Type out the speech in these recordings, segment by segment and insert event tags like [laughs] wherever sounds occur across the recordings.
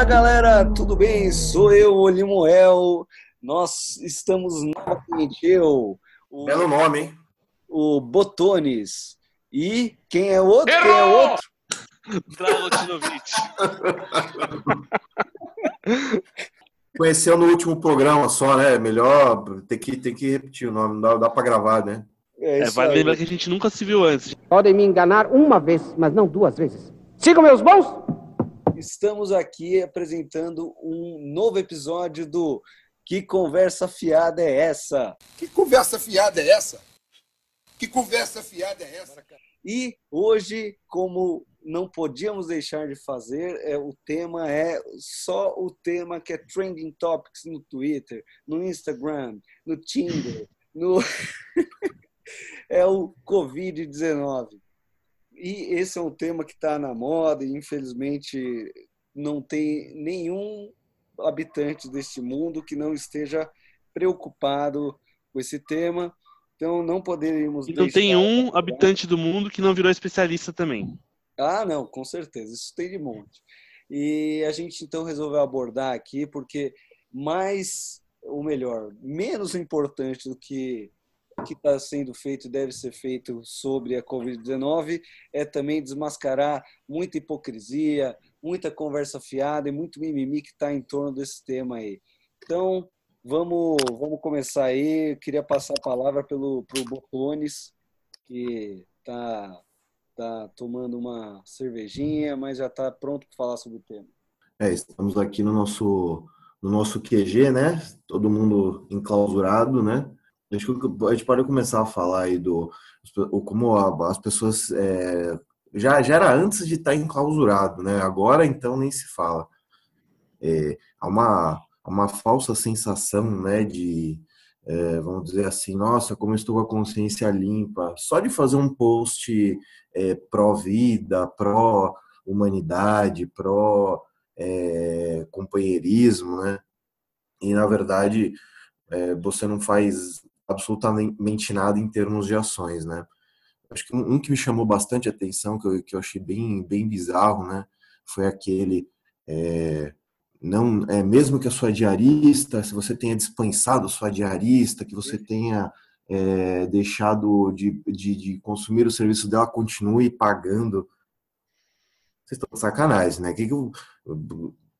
Fala galera, tudo bem? Sou eu, o Limoel. Nós estamos novamente, eu, o, Belo nome, hein? O Botones. E quem é outro? Errou! Quem é outro? Dragotinovic. [laughs] Conheceu no último programa só, né? Melhor tem que, tem que repetir o nome, não dá, dá pra gravar, né? É, é lembrar que a gente nunca se viu antes. Podem me enganar uma vez, mas não duas vezes. Sigam meus bons! Estamos aqui apresentando um novo episódio do Que Conversa Fiada é Essa? Que conversa fiada é essa? Que conversa fiada é essa? E hoje, como não podíamos deixar de fazer, é, o tema é só o tema que é trending topics no Twitter, no Instagram, no Tinder, no [laughs] é o Covid-19. E esse é um tema que está na moda e, infelizmente, não tem nenhum habitante deste mundo que não esteja preocupado com esse tema. Então, não poderíamos. E não tem um habitante do mundo que não virou especialista também. Ah, não, com certeza. Isso tem de monte. E a gente, então, resolveu abordar aqui, porque mais, ou melhor, menos importante do que que está sendo feito e deve ser feito sobre a Covid-19 é também desmascarar muita hipocrisia, muita conversa fiada e muito mimimi que está em torno desse tema aí. Então, vamos, vamos começar aí. Eu queria passar a palavra pelo pro Botones, que está tá tomando uma cervejinha, mas já está pronto para falar sobre o tema. É, estamos aqui no nosso no nosso QG, né? Todo mundo enclausurado, né? Acho que a gente pode começar a falar aí do como as pessoas é, já, já era antes de estar enclausurado, né? Agora então nem se fala. É, há uma, uma falsa sensação, né, de é, vamos dizer assim, nossa, como estou com a consciência limpa, só de fazer um post é, pró-vida, pró-humanidade, pró-companheirismo, é, né? E na verdade é, você não faz absolutamente nada em termos de ações, né? Acho que um, que me chamou bastante atenção, que eu, que eu achei bem, bem bizarro, né? Foi aquele, é, não, é, mesmo que a sua diarista, se você tenha dispensado a sua diarista, que você tenha é, deixado de, de, de, consumir o serviço dela, continue pagando. Vocês estão sacanagem, né? Que que eu,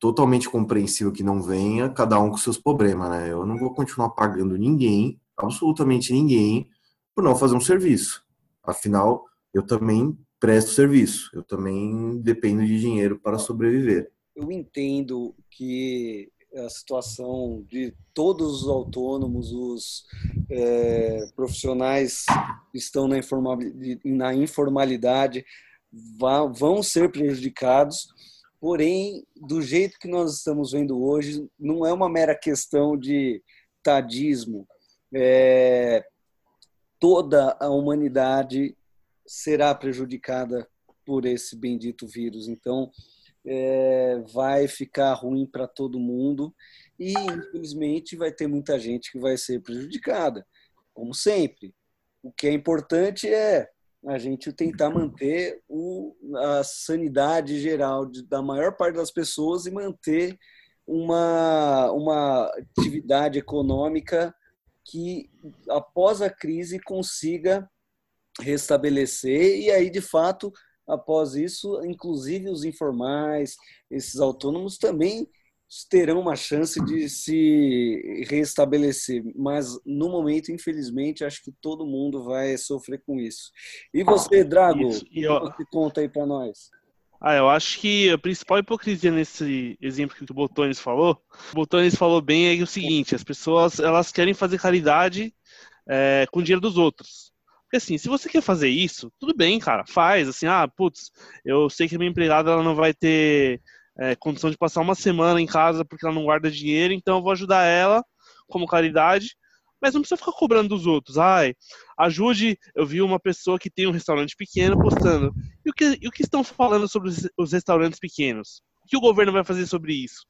totalmente compreensível que não venha, cada um com seus problemas, né? Eu não vou continuar pagando ninguém absolutamente ninguém por não fazer um serviço. Afinal, eu também presto serviço, eu também dependo de dinheiro para sobreviver. Eu entendo que a situação de todos os autônomos, os é, profissionais que estão na informalidade, na informalidade vão ser prejudicados, porém, do jeito que nós estamos vendo hoje, não é uma mera questão de tadismo, é, toda a humanidade será prejudicada por esse bendito vírus. Então, é, vai ficar ruim para todo mundo e, infelizmente, vai ter muita gente que vai ser prejudicada, como sempre. O que é importante é a gente tentar manter o, a sanidade geral de, da maior parte das pessoas e manter uma, uma atividade econômica que após a crise consiga restabelecer e aí de fato após isso, inclusive os informais, esses autônomos também terão uma chance de se restabelecer, mas no momento, infelizmente, acho que todo mundo vai sofrer com isso. E você, Drago, isso. E, ó, que conta aí para nós? Ah, eu acho que a principal hipocrisia nesse exemplo que o Botones falou, o Botones falou bem é o seguinte, as pessoas elas querem fazer caridade é, com o dinheiro dos outros. Porque assim, se você quer fazer isso, tudo bem, cara, faz. Assim, ah, putz, eu sei que a minha empregada ela não vai ter é, condição de passar uma semana em casa porque ela não guarda dinheiro, então eu vou ajudar ela como caridade mas não precisa ficar cobrando dos outros. Ai, ajude. Eu vi uma pessoa que tem um restaurante pequeno postando. E o que, e o que estão falando sobre os restaurantes pequenos? O que o governo vai fazer sobre isso?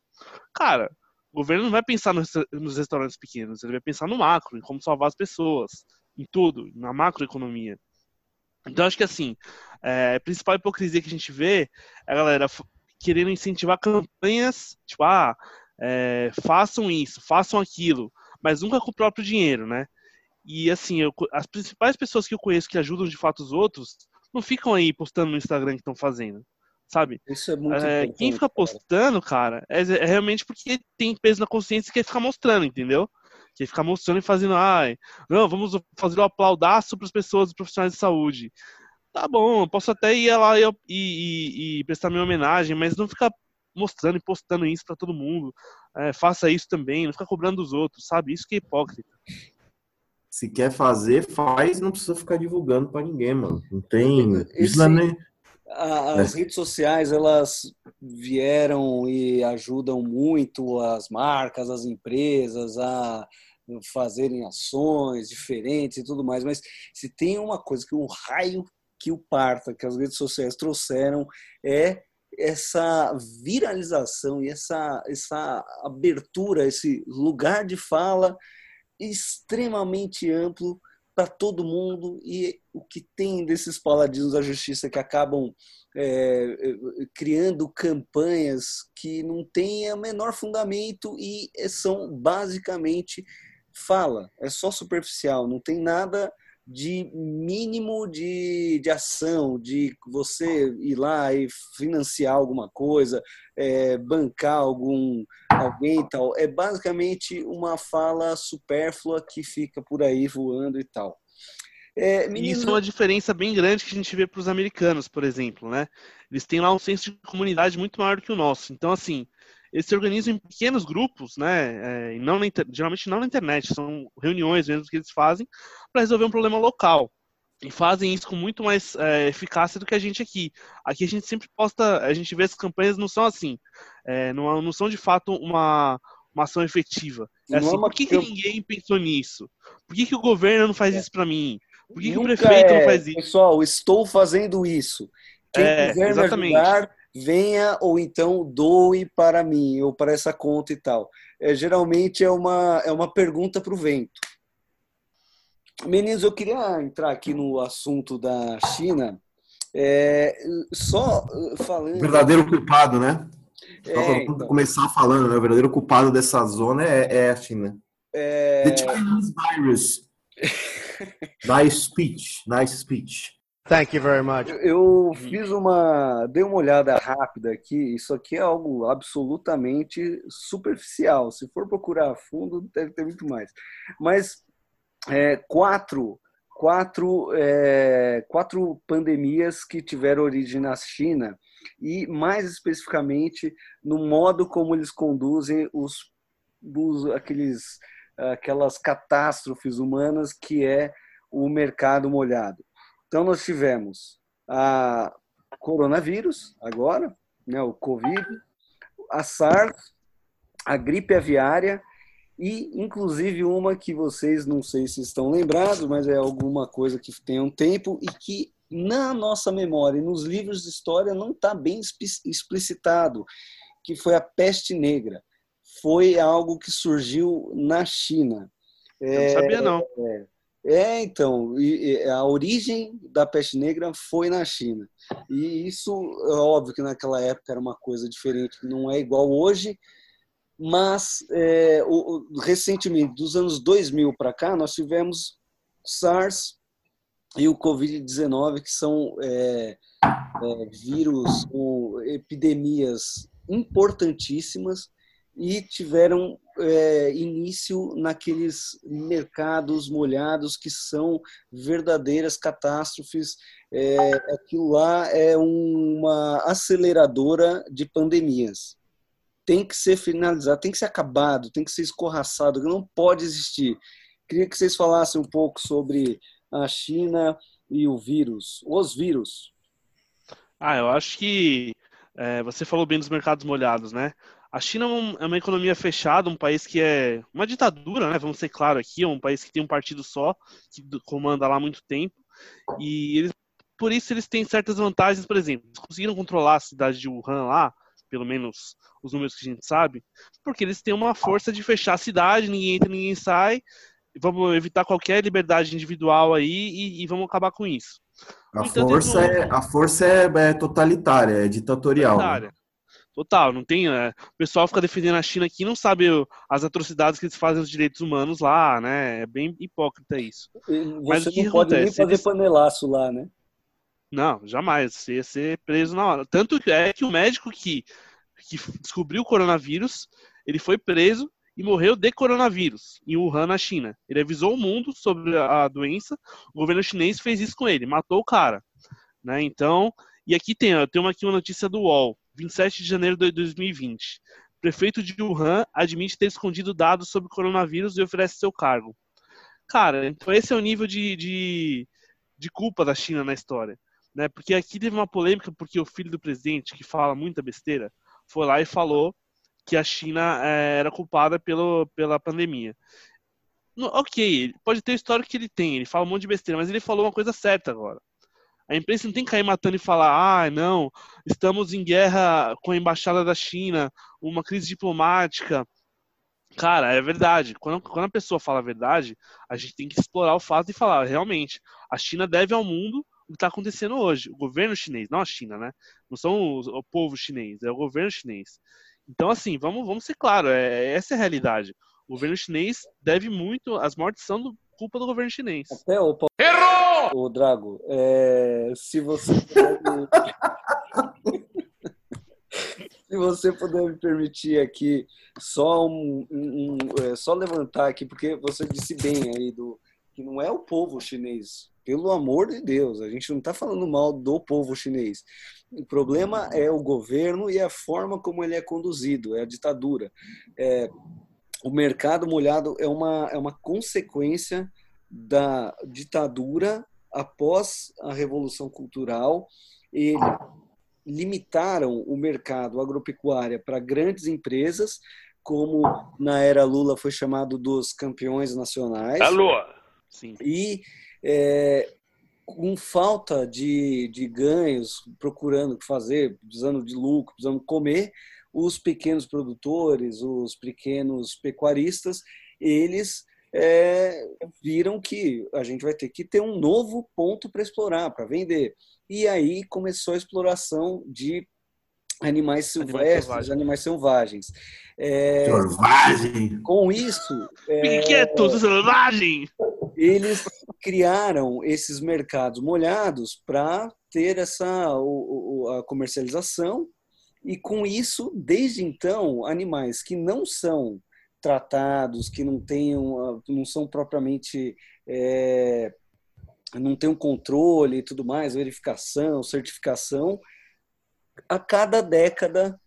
Cara, o governo não vai pensar nos restaurantes pequenos, ele vai pensar no macro, em como salvar as pessoas, em tudo, na macroeconomia. Então, acho que assim, é, a principal hipocrisia que a gente vê é a galera querendo incentivar campanhas, tipo, ah, é, façam isso, façam aquilo, mas nunca com o próprio dinheiro, né? E assim, eu, as principais pessoas que eu conheço que ajudam de fato os outros não ficam aí postando no Instagram que estão fazendo, sabe? Isso é muito é, Quem fica postando, cara, é, é, realmente porque tem peso na consciência e quer ficar mostrando, entendeu? Quer ficar mostrando e fazendo, ai, não, vamos fazer o um aplaudaço para as pessoas, profissionais de saúde. Tá bom, eu posso até ir lá e, e, e prestar minha homenagem, mas não ficar mostrando e postando isso para todo mundo. É, faça isso também, não fica cobrando dos outros, sabe? Isso que é hipócrita. Se quer fazer, faz, não precisa ficar divulgando para ninguém, mano. Não tem. Esse, não é nem... As é. redes sociais, elas vieram e ajudam muito as marcas, as empresas a fazerem ações diferentes e tudo mais, mas se tem uma coisa que um raio que o parta, que as redes sociais trouxeram, é essa viralização e essa, essa abertura, esse lugar de fala extremamente amplo para todo mundo e o que tem desses paladinos da justiça que acabam é, criando campanhas que não têm o menor fundamento e são basicamente fala, é só superficial, não tem nada de mínimo de, de ação, de você ir lá e financiar alguma coisa, é, bancar algum alguém tal. É basicamente uma fala supérflua que fica por aí voando e tal. É, menino... Isso é uma diferença bem grande que a gente vê para os americanos, por exemplo, né? Eles têm lá um senso de comunidade muito maior do que o nosso. Então, assim, eles se organizam em pequenos grupos, né? É, não na, geralmente não na internet, são reuniões mesmo que eles fazem para resolver um problema local. E fazem isso com muito mais é, eficácia do que a gente aqui. Aqui a gente sempre posta, a gente vê as campanhas não são assim, é, não, não são de fato uma, uma ação efetiva. É assim, por que, que, ninguém pensou nisso? Por que, que o governo não faz é. isso para mim? Por que, que o prefeito não faz isso? Pessoal, estou fazendo isso. Quem é, quiser me ajudar, venha ou então doe para mim ou para essa conta e tal. É, geralmente é uma, é uma pergunta para o vento. Meninos, eu queria entrar aqui no assunto da China, é, só falando. verdadeiro culpado, né? É, então... começar falando, né? O verdadeiro culpado dessa zona é, é a China. É... The Chinese virus. [laughs] nice speech, nice speech. Thank you very much. Eu fiz uma, dei uma olhada rápida aqui. Isso aqui é algo absolutamente superficial. Se for procurar a fundo, deve ter muito mais. Mas é, quatro, quatro, é, quatro pandemias que tiveram origem na China e mais especificamente no modo como eles conduzem os, os aqueles aquelas catástrofes humanas que é o mercado molhado. Então, nós tivemos a coronavírus, agora, né, o Covid, a SARS, a gripe aviária e, inclusive, uma que vocês não sei se estão lembrados, mas é alguma coisa que tem um tempo e que na nossa memória e nos livros de história não está bem explicitado, que foi a peste negra. Foi algo que surgiu na China. Eu não sabia, não. É, é, então, a origem da peste negra foi na China. E isso, é óbvio que naquela época era uma coisa diferente, não é igual hoje, mas é, o, recentemente, dos anos 2000 para cá, nós tivemos SARS e o Covid-19, que são é, é, vírus ou epidemias importantíssimas e tiveram é, início naqueles mercados molhados que são verdadeiras catástrofes. É, aquilo lá é uma aceleradora de pandemias. Tem que ser finalizado, tem que ser acabado, tem que ser escorraçado, não pode existir. Queria que vocês falassem um pouco sobre a China e o vírus, os vírus. Ah, eu acho que é, você falou bem dos mercados molhados, né? A China é, é uma economia fechada, um país que é uma ditadura, né? Vamos ser claro aqui, é um país que tem um partido só, que comanda lá há muito tempo. E eles, por isso eles têm certas vantagens, por exemplo, eles conseguiram controlar a cidade de Wuhan lá, pelo menos os números que a gente sabe, porque eles têm uma força de fechar a cidade, ninguém entra, ninguém sai, vamos evitar qualquer liberdade individual aí e, e vamos acabar com isso. A força, é, a força é, é, totalitária, é ditatorial. Né? Total, não tem. É, o pessoal fica defendendo a China aqui e não sabe as atrocidades que eles fazem aos direitos humanos lá, né? É bem hipócrita isso. Você Mas não pode acontece? nem fazer panelaço lá, né? Não, jamais. Você ia ser preso na hora. Tanto é que o médico que, que descobriu o coronavírus, ele foi preso e morreu de coronavírus em Wuhan, na China. Ele avisou o mundo sobre a doença, o governo chinês fez isso com ele, matou o cara. Né? Então, e aqui tem, ó, tem uma, aqui uma notícia do UOL, 27 de janeiro de 2020. Prefeito de Wuhan admite ter escondido dados sobre coronavírus e oferece seu cargo. Cara, então esse é o nível de, de, de culpa da China na história. Né? Porque aqui teve uma polêmica porque o filho do presidente, que fala muita besteira, foi lá e falou que a China é, era culpada pelo, pela pandemia. No, ok, pode ter o histórico que ele tem, ele fala um monte de besteira, mas ele falou uma coisa certa agora. A imprensa não tem que cair matando e falar, ah, não, estamos em guerra com a embaixada da China, uma crise diplomática. Cara, é verdade. Quando, quando a pessoa fala a verdade, a gente tem que explorar o fato e falar, realmente, a China deve ao mundo o que está acontecendo hoje. O governo chinês, não a China, né? Não são os, o povo chinês, é o governo chinês. Então, assim, vamos, vamos ser claros, é, essa é a realidade. O governo chinês deve muito, as mortes são do, culpa do governo chinês. Até o Errou! O Drago, é, se você puder [laughs] se você puder me permitir aqui só um, um, um é, só levantar aqui porque você disse bem aí do que não é o povo chinês. Pelo amor de Deus, a gente não está falando mal do povo chinês. O problema é o governo e a forma como ele é conduzido, é a ditadura. É, o mercado molhado é uma, é uma consequência da ditadura após a Revolução Cultural. Eles limitaram o mercado agropecuário para grandes empresas, como na era Lula foi chamado dos campeões nacionais. Alô! Sim. E é, com falta de, de ganhos, procurando o que fazer, precisando de lucro, precisando comer, os pequenos produtores, os pequenos pecuaristas, eles é, viram que a gente vai ter que ter um novo ponto para explorar, para vender. E aí começou a exploração de animais silvestres, animais selvagens. É, selvagem! Com isso. É, Piqueto, selvagem! Eles criaram esses mercados molhados para ter essa a comercialização e com isso, desde então, animais que não são tratados, que não tenham, não são propriamente é, não tem um controle e tudo mais, verificação, certificação, a cada década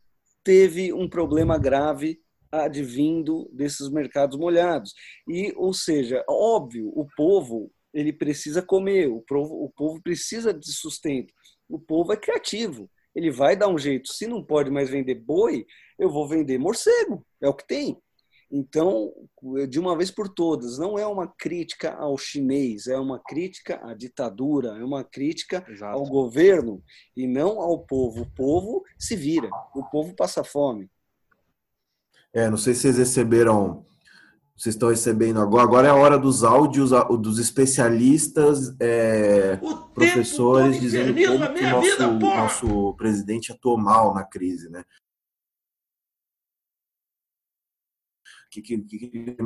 teve um problema grave advindo desses mercados molhados. E, ou seja, óbvio, o povo ele precisa comer, o povo, o povo precisa de sustento. O povo é criativo, ele vai dar um jeito. Se não pode mais vender boi, eu vou vender morcego, é o que tem. Então, de uma vez por todas, não é uma crítica ao chinês, é uma crítica à ditadura, é uma crítica Exato. ao governo e não ao povo. O povo se vira, o povo passa fome. É, não sei se vocês receberam vocês estão recebendo agora. Agora é a hora dos áudios dos especialistas, é, professores dizendo como que o nosso, vida, nosso presidente atuou mal na crise, né? Que, que, que, que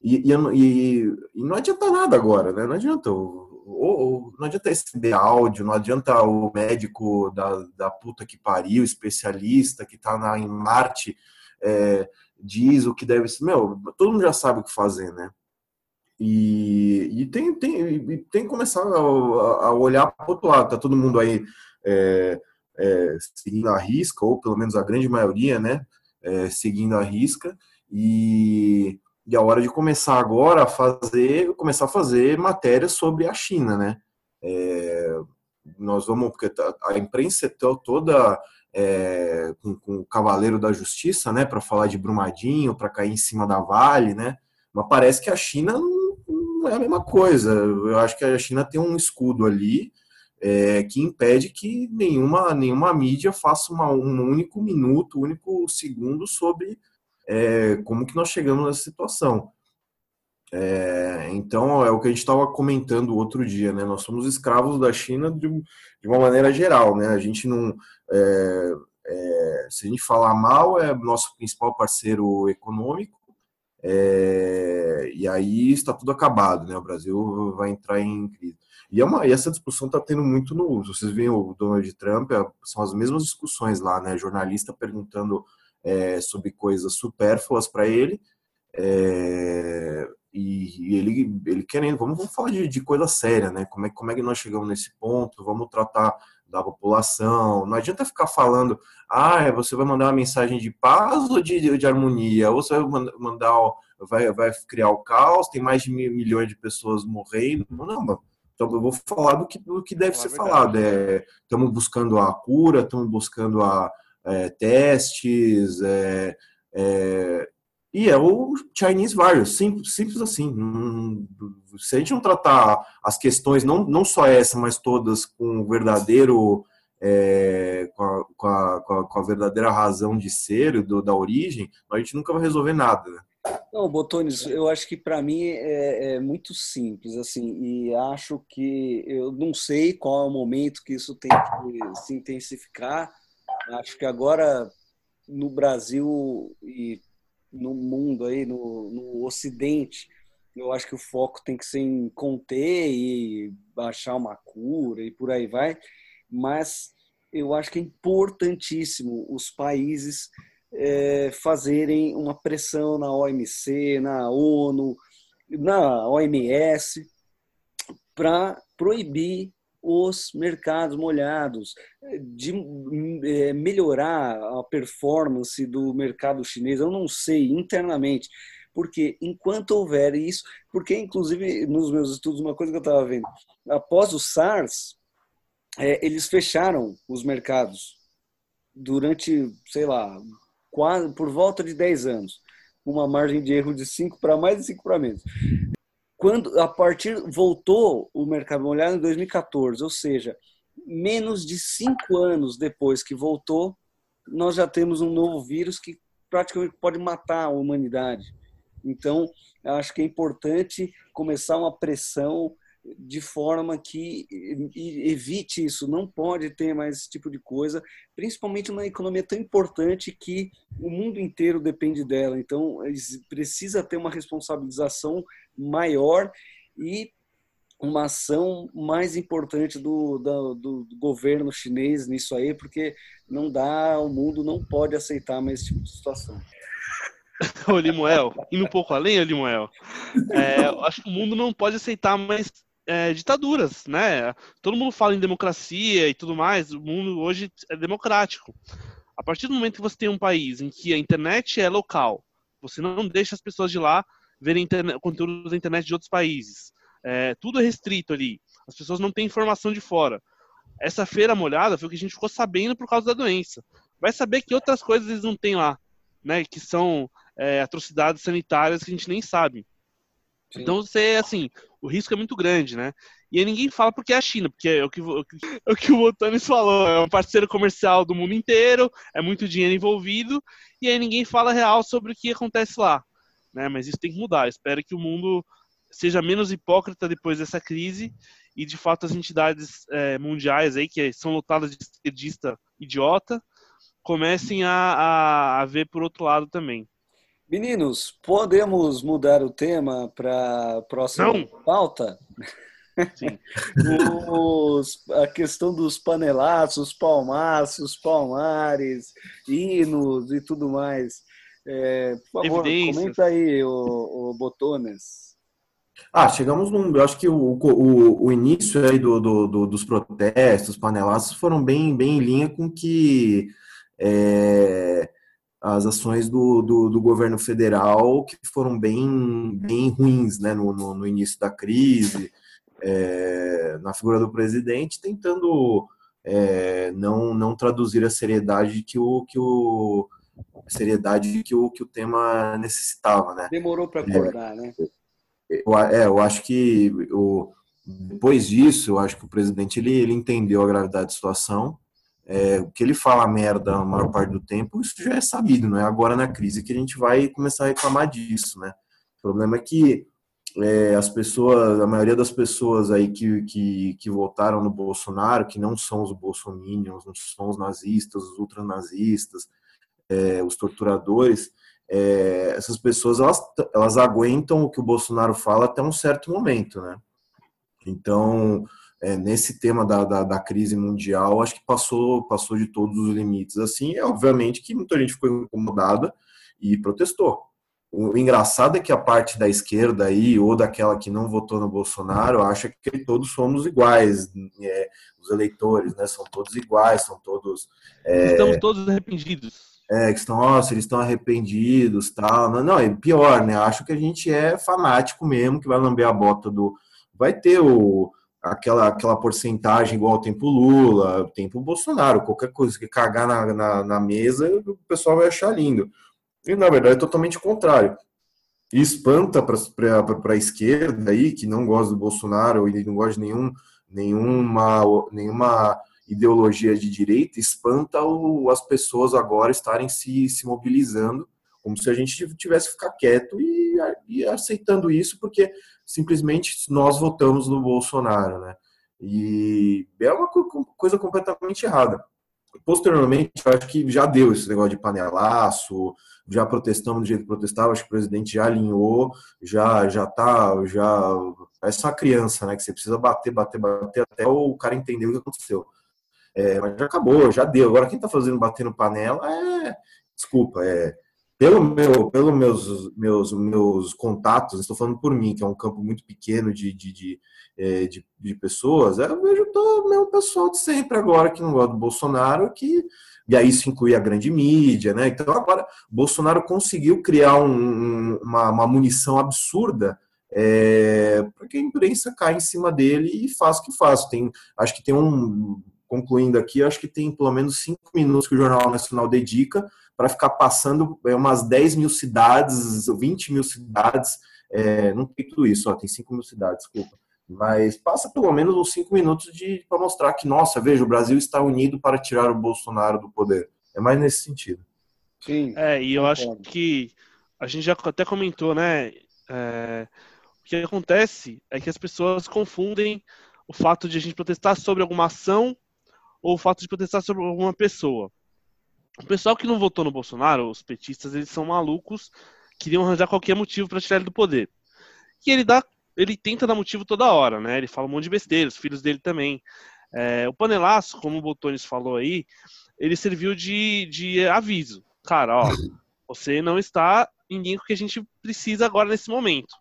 e, e, e, e, não adianta nada agora, né? Não adianta. Ou, não adianta receber áudio, não adianta o médico da, da puta que pariu, especialista que tá na, em Marte. É, diz o que deve ser. Meu, todo mundo já sabe o que fazer, né? E, e tem, tem, tem que começar a, a olhar para o outro lado. Tá todo mundo aí é, é, seguindo a risca, ou pelo menos a grande maioria, né? É, seguindo a risca. E, e a hora de começar agora a fazer, começar a fazer matérias sobre a China, né? É, nós vamos, porque a imprensa toda é, com, com, o Cavaleiro da Justiça, né, para falar de Brumadinho, para cair em cima da Vale, né? Mas parece que a China não, não, é a mesma coisa. Eu acho que a China tem um escudo ali é, que impede que nenhuma, nenhuma mídia faça uma, um único minuto, um único segundo sobre é, como que nós chegamos nessa situação. É, então é o que a gente estava comentando outro dia, né? Nós somos escravos da China de, de, uma maneira geral, né? A gente não é, é, se a gente falar mal, é nosso principal parceiro econômico, é, e aí está tudo acabado, né? O Brasil vai entrar em crise. E, é uma, e essa discussão está tendo muito no. Vocês veem o Donald Trump, é, são as mesmas discussões lá, né? Jornalista perguntando é, sobre coisas supérfluas para ele, é, e, e, ele, ele querendo, vamos, vamos falar de, de, coisa séria, né? Como é, como é que nós chegamos nesse ponto? Vamos tratar da população. Não adianta ficar falando, ah, é, você vai mandar uma mensagem de paz ou de, de harmonia? Ou você vai mandar, vai, vai criar o caos, tem mais de mil, milhões de pessoas morrendo. Não, não então eu vou falar do que, do que deve ser falado. Estamos é, buscando a cura, estamos buscando a, é, testes, é, é, e é o Chinese Virus, simples, simples assim. Se a gente não tratar as questões, não, não só essa, mas todas com o verdadeiro, é, com, a, com, a, com, a, verdadeira razão de ser, do, da origem, a gente nunca vai resolver nada. Né? Não, Botones, eu acho que para mim é, é, muito simples, assim, e acho que eu não sei qual é o momento que isso tem que se intensificar. Acho que agora no Brasil e no mundo aí, no, no Ocidente, eu acho que o foco tem que ser em conter e achar uma cura e por aí vai, mas eu acho que é importantíssimo os países é, fazerem uma pressão na OMC, na ONU, na OMS, para proibir os mercados molhados, de é, melhorar a performance do mercado chinês, eu não sei internamente, porque enquanto houver isso, porque inclusive nos meus estudos, uma coisa que eu estava vendo, após o SARS, é, eles fecharam os mercados durante, sei lá, quase, por volta de 10 anos, uma margem de erro de 5 para mais e 5 para menos quando a partir voltou o mercado molhado em 2014, ou seja, menos de cinco anos depois que voltou, nós já temos um novo vírus que praticamente pode matar a humanidade. Então, acho que é importante começar uma pressão de forma que evite isso. Não pode ter mais esse tipo de coisa, principalmente numa economia tão importante que o mundo inteiro depende dela. Então, precisa ter uma responsabilização maior e uma ação mais importante do, do, do, governo chinês nisso aí, porque não dá, o mundo não pode aceitar mais esse tipo de situação. [laughs] Ô Limoel, indo um pouco além, Limoel, é, acho que o mundo não pode aceitar mais é, ditaduras, né? Todo mundo fala em democracia e tudo mais, o mundo hoje é democrático. A partir do momento que você tem um país em que a internet é local, você não deixa as pessoas de lá verem internet, conteúdo da internet de outros países. É, tudo é restrito ali. As pessoas não têm informação de fora. Essa feira molhada foi o que a gente ficou sabendo por causa da doença. Vai saber que outras coisas eles não têm lá, né? Que são é, atrocidades sanitárias que a gente nem sabe. Sim. Então você, assim, o risco é muito grande, né? E aí ninguém fala porque é a China, porque é o que, é o, que o falou, é um parceiro comercial do mundo inteiro, é muito dinheiro envolvido, e aí ninguém fala real sobre o que acontece lá. Né? Mas isso tem que mudar. Espero que o mundo seja menos hipócrita depois dessa crise e de fato as entidades é, mundiais aí que são lotadas de esquerdista idiota comecem a, a, a ver por outro lado também. Meninos, podemos mudar o tema para a próxima Não. pauta? Sim. [laughs] Os, a questão dos panelaços, palmaços, palmares, hinos e tudo mais. É, por favor, comenta aí, o, o Botones. Ah, chegamos num. Eu acho que o, o, o início aí do, do, do, dos protestos, panelaços, foram bem, bem em linha com que. É, as ações do, do, do, governo federal que foram bem, bem ruins né, no, no, no início da crise, é, na figura do presidente, tentando é, não, não traduzir a seriedade que o, que o seriedade que o, que o tema necessitava. Né? Demorou para acordar, é, né? Eu, é, eu acho que o, depois disso, eu acho que o presidente ele, ele entendeu a gravidade da situação é, o que ele fala merda a maior parte do tempo, isso já é sabido, não é agora na crise que a gente vai começar a reclamar disso, né? O problema é que é, as pessoas, a maioria das pessoas aí que, que, que votaram no Bolsonaro, que não são os bolsominions, não são os nazistas, os ultranazistas, é, os torturadores, é, essas pessoas elas, elas aguentam o que o Bolsonaro fala até um certo momento, né? Então, é, nesse tema da, da, da, crise mundial, acho que passou, passou de todos os limites. Assim, é obviamente que muita gente ficou incomodada e protestou. O engraçado é que a parte da esquerda aí, ou daquela que não votou no Bolsonaro, acha que todos somos iguais, é, os eleitores, né? São todos iguais, são todos. É, Estamos todos arrependidos. É, que estão, nossa, eles estão arrependidos, tal. Não, não, é pior, né? Acho que a gente é fanático mesmo, que vai lamber a bota do. Vai ter o, aquela, aquela porcentagem igual ao tempo Lula, tempo Bolsonaro, qualquer coisa que cagar na, na, na mesa, o pessoal vai achar lindo. E, na verdade, é totalmente o contrário. E espanta para a esquerda aí, que não gosta do Bolsonaro e não gosta de nenhum, nenhuma, nenhuma ideologia de direita, espanta o, as pessoas agora estarem se, se mobilizando, como se a gente tivesse que ficar quieto e, e aceitando isso, porque simplesmente nós votamos no Bolsonaro, né? E é uma coisa completamente errada. Posteriormente, acho que já deu esse negócio de panelaço, já protestamos do jeito que protestava, acho que o presidente já alinhou, já já tá, já parece uma criança, né, que você precisa bater, bater, bater até o cara entender o que aconteceu. É, mas já acabou, já deu. Agora quem tá fazendo bater no panela é, desculpa, é pelo meu, pelo meus meus meus contatos, estou falando por mim, que é um campo muito pequeno de, de, de, é, de, de pessoas, eu vejo todo o pessoal de sempre agora que não gosta do Bolsonaro, que e aí isso inclui a grande mídia, né? Então agora Bolsonaro conseguiu criar um, uma, uma, munição absurda é, para que a imprensa caia em cima dele e faça o que faz. Tem, acho que tem um, concluindo aqui, acho que tem pelo menos cinco minutos que o Jornal Nacional dedica para ficar passando é, umas 10 mil cidades, 20 mil cidades, é, não tem tudo isso, ó, tem 5 mil cidades, desculpa mas passa pelo menos uns cinco minutos de para mostrar que, nossa, veja, o Brasil está unido para tirar o Bolsonaro do poder. É mais nesse sentido. Sim. É, e eu acho que a gente já até comentou, né? É, o que acontece é que as pessoas confundem o fato de a gente protestar sobre alguma ação ou o fato de protestar sobre alguma pessoa. O pessoal que não votou no Bolsonaro, os petistas, eles são malucos, queriam arranjar qualquer motivo para tirar ele do poder. E ele dá ele tenta dar motivo toda hora, né? Ele fala um monte de besteira, os filhos dele também. É, o panelaço, como o Botones falou aí, ele serviu de, de aviso. Cara, ó, [laughs] você não está em linha com o que a gente precisa agora nesse momento.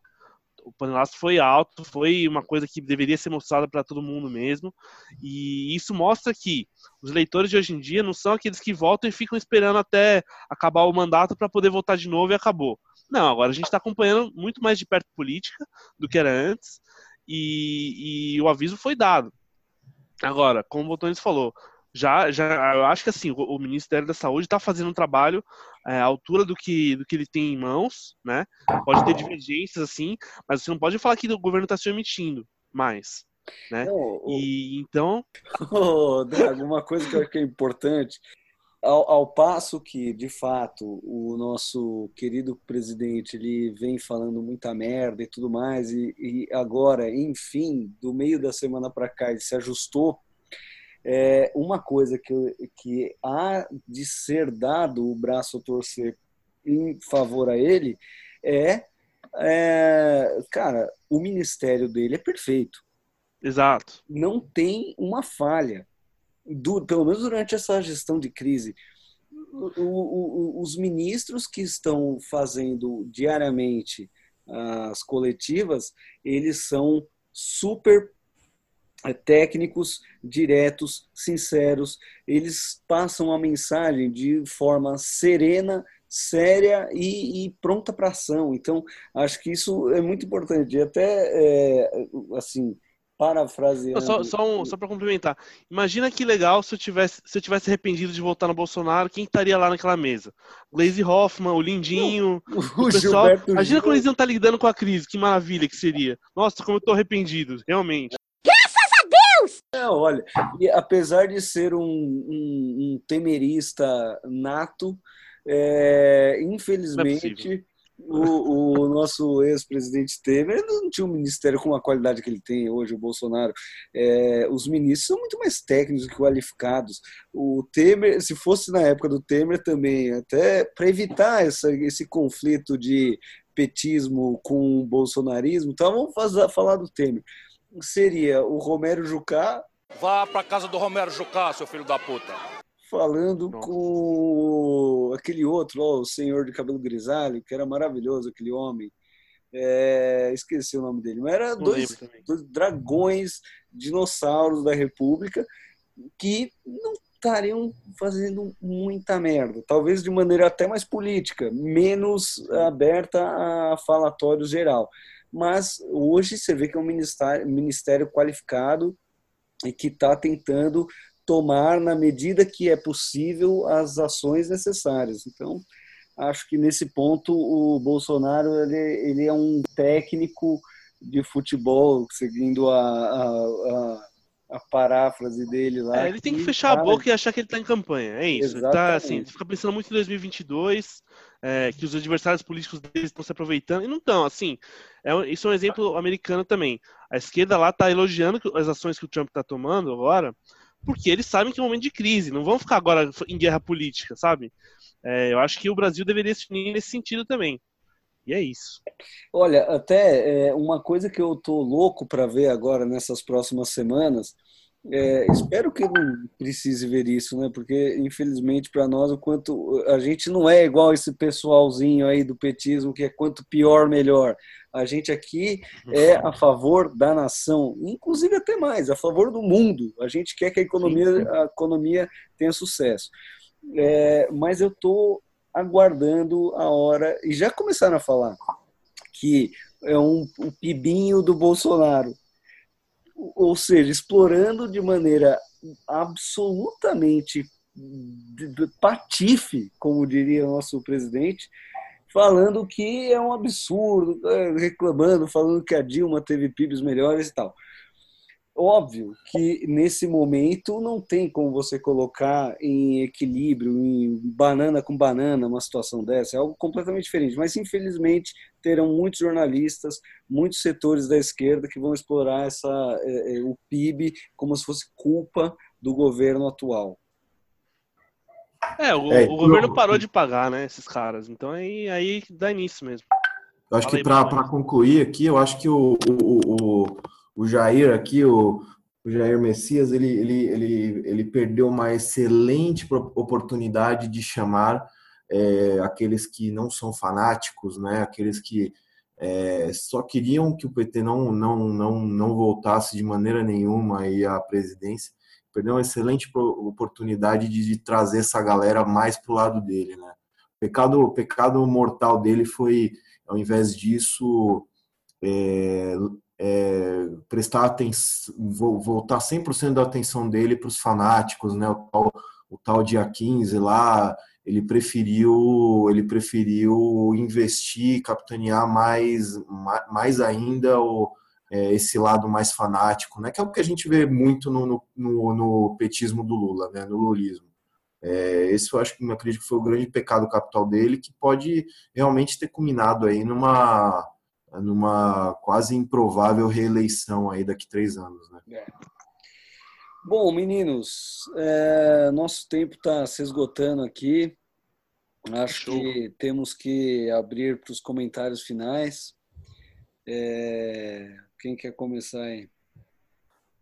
O panelaço foi alto, foi uma coisa que deveria ser mostrada para todo mundo mesmo. E isso mostra que os leitores de hoje em dia não são aqueles que votam e ficam esperando até acabar o mandato para poder votar de novo e acabou. Não, agora a gente está acompanhando muito mais de perto política do que era antes e, e o aviso foi dado. Agora, como o Botones falou, já, já eu acho que assim, o, o Ministério da Saúde está fazendo um trabalho é, à altura do que, do que ele tem em mãos, né? Pode ter divergências assim, mas você não pode falar que o governo está se omitindo mais. Né? Não, e então. [laughs] Oh, uma coisa que eu acho que é importante ao, ao, passo que, de fato, o nosso querido presidente ele vem falando muita merda e tudo mais, e, e agora, enfim, do meio da semana para cá, ele se ajustou. É, uma coisa que, que há de ser dado o braço a torcer em favor a ele é, é cara, o ministério dele é perfeito. Exato. Não tem uma falha do, pelo menos durante essa gestão de crise, o, o, os ministros que estão fazendo diariamente as coletivas, eles são super técnicos, diretos, sinceros, eles passam a mensagem de forma serena, séria e, e pronta para ação. Então, acho que isso é muito importante. Até, é, assim, parafraseando. Só, só, um, só para complementar. Imagina que legal se eu, tivesse, se eu tivesse arrependido de votar no Bolsonaro, quem estaria lá naquela mesa? Glaze Hoffman, o Lindinho, o, o, o pessoal. Gilberto imagina como eles iam estar tá lidando com a crise, que maravilha que seria. Nossa, como eu tô arrependido, realmente. É, olha, e apesar de ser um, um, um temerista nato, é, infelizmente o, o nosso ex-presidente Temer não tinha um ministério com a qualidade que ele tem hoje, o Bolsonaro. É, os ministros são muito mais técnicos e qualificados. O Temer, se fosse na época do Temer também, até para evitar essa, esse conflito de petismo com bolsonarismo, então vamos fazer, falar do Temer. Seria o Romero Jucá. Vá para casa do Romero Jucá, seu filho da puta falando Nossa. com aquele outro, ó, o senhor de cabelo grisalho, que era maravilhoso, aquele homem. É, esqueci o nome dele, mas era dois, dois, dragões, dinossauros da República, que não estariam fazendo muita merda, talvez de maneira até mais política, menos aberta a falatório geral. Mas hoje você vê que é um ministério, ministério qualificado e que está tentando tomar, na medida que é possível, as ações necessárias. Então, acho que nesse ponto o Bolsonaro ele, ele é um técnico de futebol, seguindo a, a, a, a paráfrase dele lá. É, ele tem que fechar a boca e achar que ele está em campanha, é isso. Tá, assim, fica pensando muito em 2022, é, que os adversários políticos deles estão se aproveitando, e não estão, assim, é, isso é um exemplo americano também. A esquerda lá está elogiando as ações que o Trump está tomando agora, porque eles sabem que é um momento de crise, não vão ficar agora em guerra política, sabe? É, eu acho que o Brasil deveria se unir nesse sentido também. E é isso. Olha, até é, uma coisa que eu tô louco para ver agora nessas próximas semanas é, espero que não precise ver isso, né? Porque infelizmente para nós o quanto a gente não é igual esse pessoalzinho aí do petismo que é quanto pior melhor. A gente aqui é a favor da nação, inclusive até mais, a favor do mundo. A gente quer que a economia, a economia tenha sucesso. É, mas eu estou aguardando a hora e já começaram a falar que é um, um pibinho do Bolsonaro ou seja, explorando de maneira absolutamente patife, como diria o nosso presidente, falando que é um absurdo, é, reclamando, falando que a Dilma teve PIBs melhores e tal. Óbvio que nesse momento não tem como você colocar em equilíbrio, em banana com banana, uma situação dessa, é algo completamente diferente. Mas infelizmente terão muitos jornalistas, muitos setores da esquerda que vão explorar essa, é, é, o PIB como se fosse culpa do governo atual. É, o, é, o governo parou de pagar, né, esses caras. Então aí, aí dá início mesmo. Eu acho Fala que para concluir aqui, eu acho que o, o, o o Jair aqui, o, o Jair Messias, ele, ele, ele, ele perdeu uma excelente oportunidade de chamar é, aqueles que não são fanáticos, né? aqueles que é, só queriam que o PT não, não, não, não voltasse de maneira nenhuma aí à presidência. Perdeu uma excelente oportunidade de, de trazer essa galera mais para o lado dele. Né? O pecado, o pecado mortal dele foi, ao invés disso, é, é, prestar atenção, voltar 100% da atenção dele para os fanáticos, né? O tal, o tal dia 15 lá, ele preferiu, ele preferiu investir, capitanear mais, mais ainda o, é, esse lado mais fanático, né? Que é o que a gente vê muito no, no, no petismo do Lula, né? No lulismo. É, esse eu acho que eu acredito que foi o grande pecado capital dele, que pode realmente ter culminado aí numa numa quase improvável reeleição aí daqui a três anos, né? É. Bom, meninos, é, nosso tempo está se esgotando aqui. Acho Show. que temos que abrir para os comentários finais. É, quem quer começar aí?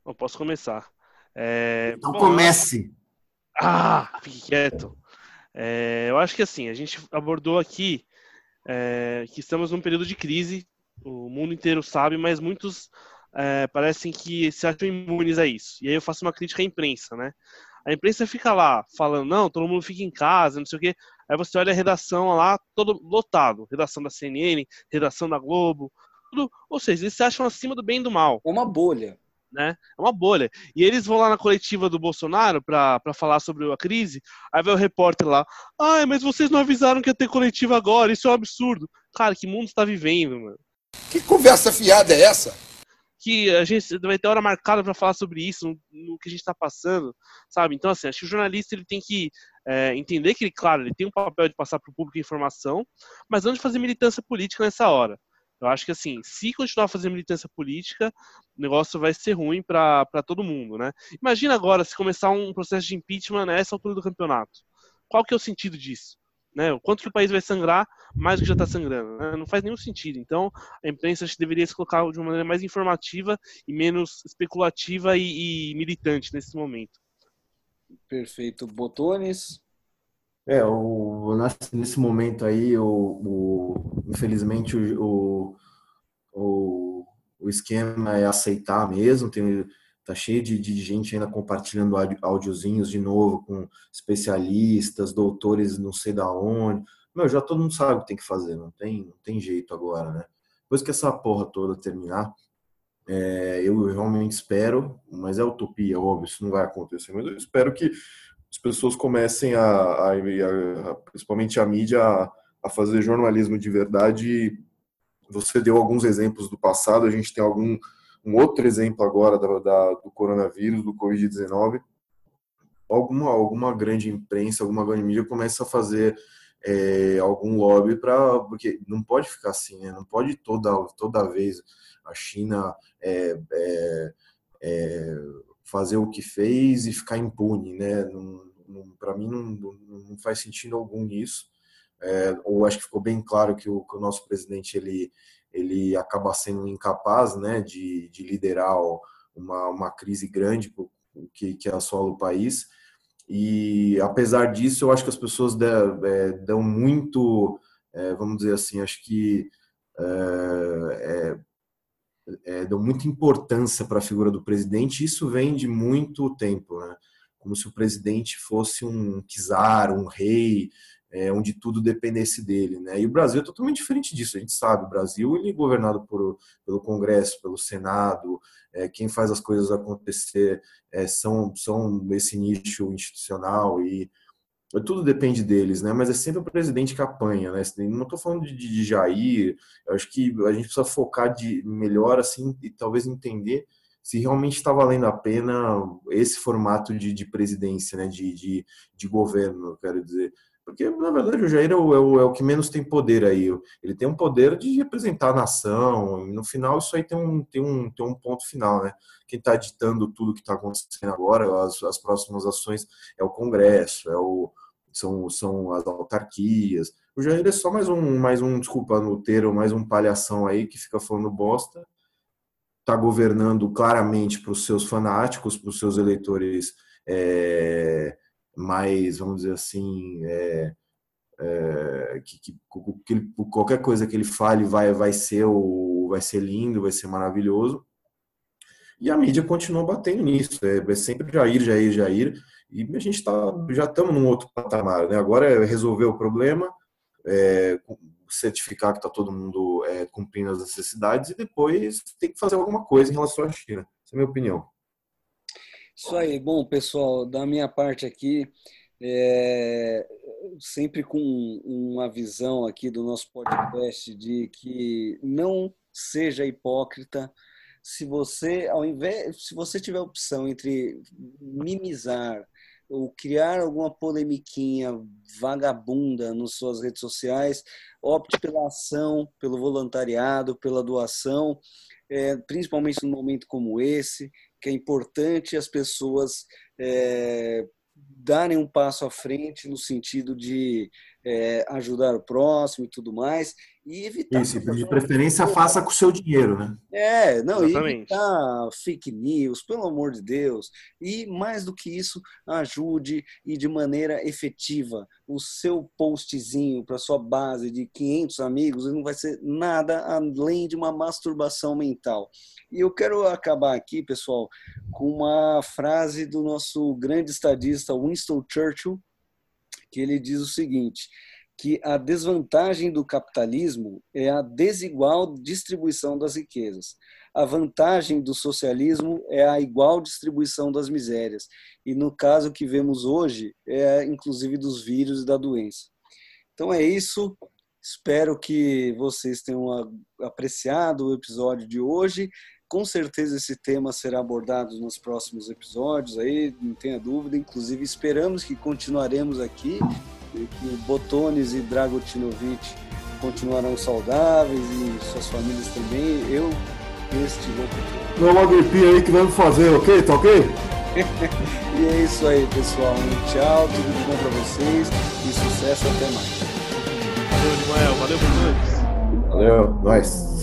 Eu posso começar. É, então bom, comece. Ah, fique quieto. É, eu acho que assim, a gente abordou aqui é, que estamos num período de crise o mundo inteiro sabe, mas muitos é, parecem que se acham imunes a isso. E aí eu faço uma crítica à imprensa, né? A imprensa fica lá falando, não, todo mundo fica em casa, não sei o quê. Aí você olha a redação lá, todo lotado. Redação da CNN, redação da Globo, tudo. Ou seja, eles se acham acima do bem e do mal. É uma bolha. Né? É uma bolha. E eles vão lá na coletiva do Bolsonaro para falar sobre a crise. Aí vai o repórter lá. Ai, mas vocês não avisaram que ia ter coletiva agora, isso é um absurdo. Cara, que mundo está vivendo, mano? Que conversa fiada é essa? que a gente vai ter hora marcada para falar sobre isso, no, que a gente está passando, sabe? Então, assim, acho que o jornalista ele tem que é, entender que, claro, ele tem um papel de passar para o público informação, mas não de fazer militância política nessa hora. Eu acho que, assim, se continuar fazendo militância política, o negócio vai ser ruim para todo mundo, né? Imagina agora se começar um processo de impeachment nessa altura do campeonato. Qual que é o sentido disso? Né? O quanto que o país vai sangrar mais do que já está sangrando. Né? Não faz nenhum sentido. Então, a imprensa acho que deveria se colocar de uma maneira mais informativa e menos especulativa e, e militante nesse momento. Perfeito. Botones? É, o, nesse momento aí, o, o infelizmente, o, o, o esquema é aceitar mesmo, tem, tá cheio de, de gente ainda compartilhando áudiozinhos de novo com especialistas, doutores não sei da onde. Meu, já todo mundo sabe o que tem que fazer, não tem, não tem jeito agora, né? Depois que essa porra toda terminar, é, eu realmente espero, mas é utopia, óbvio, isso não vai acontecer, mas eu espero que as pessoas comecem a, a, a principalmente a mídia, a, a, fazer jornalismo de verdade. Você deu alguns exemplos do passado, a gente tem algum um outro exemplo agora da, da do coronavírus, do Covid-19. Alguma, alguma grande imprensa, alguma grande mídia começa a fazer é, algum lobby para porque não pode ficar assim, né? não pode toda toda vez a China é, é, é fazer o que fez e ficar impune, né? Para mim não, não, faz sentido algum isso. É, ou acho que ficou bem claro que o, que o, nosso presidente ele ele acaba sendo incapaz, né, de, de liderar uma, uma crise grande que, que assola o país. E apesar disso, eu acho que as pessoas dão, é, dão muito, é, vamos dizer assim, acho que é, é, é dão muita importância para a figura do presidente. Isso vem de muito tempo, né? Como se o presidente fosse um czar, um rei, é, onde tudo dependesse dele, né? E o Brasil é totalmente diferente disso. A gente sabe, o Brasil ele é governado por, pelo Congresso, pelo Senado. É, quem faz as coisas acontecer é, são são esse nicho institucional e tudo depende deles, né? Mas é sempre o presidente que apanha, né? Não estou falando de, de, Jair. Acho que a gente precisa focar de melhor assim e talvez entender se realmente está valendo a pena esse formato de, de presidência, né? De, de, de governo, quero dizer. Porque, na verdade, o Jair é o, é o, é o, que menos tem poder aí. Ele tem um poder de representar a nação. No final, isso aí tem um, tem um, tem um ponto final, né? Quem está ditando tudo que está acontecendo agora, as, as próximas ações, é o Congresso, é o, são, são as autarquias. O Jair é só mais um, mais um, desculpa no termo, mais um palhação aí que fica falando bosta. Está governando claramente para os seus fanáticos, para os seus eleitores. É, mais, vamos dizer assim, é, é, que, que, que qualquer coisa que ele fale vai, vai, ser o, vai ser lindo, vai ser maravilhoso. E a mídia continua batendo nisso, é, é sempre Jair, Jair, Jair, e a gente tá, já estamos num outro patamar. Né? Agora é resolver o problema, é, certificar que está todo mundo é, cumprindo as necessidades e depois tem que fazer alguma coisa em relação à China. Essa é a minha opinião. Isso aí. Bom, pessoal, da minha parte aqui, é, sempre com uma visão aqui do nosso podcast de que não seja hipócrita. Se você, ao invés, se você tiver opção entre mimizar ou criar alguma polemiquinha vagabunda nas suas redes sociais, opte pela ação, pelo voluntariado, pela doação, é, principalmente num momento como esse que é importante as pessoas é, darem um passo à frente no sentido de é, ajudar o próximo e tudo mais e evitar. Isso, de preferência faça com o seu dinheiro, né? É, não, Exatamente. evitar fake news, pelo amor de Deus. E mais do que isso, ajude e de maneira efetiva o seu postzinho para sua base de 500 amigos não vai ser nada além de uma masturbação mental. E eu quero acabar aqui, pessoal, com uma frase do nosso grande estadista Winston Churchill, que ele diz o seguinte: que a desvantagem do capitalismo é a desigual distribuição das riquezas. A vantagem do socialismo é a igual distribuição das misérias. E no caso que vemos hoje, é inclusive dos vírus e da doença. Então é isso. Espero que vocês tenham apreciado o episódio de hoje. Com certeza esse tema será abordado nos próximos episódios aí, não tenha dúvida. Inclusive esperamos que continuaremos aqui, que Botones e Dragotinovic continuarão saudáveis e suas famílias também. Eu, este locutor. Não é uma gripinha aí que vamos fazer, ok? Tá ok? [laughs] e é isso aí, pessoal. Um tchau, tudo de bom para vocês e sucesso até mais. Valeu, Valeu, Valeu, nós.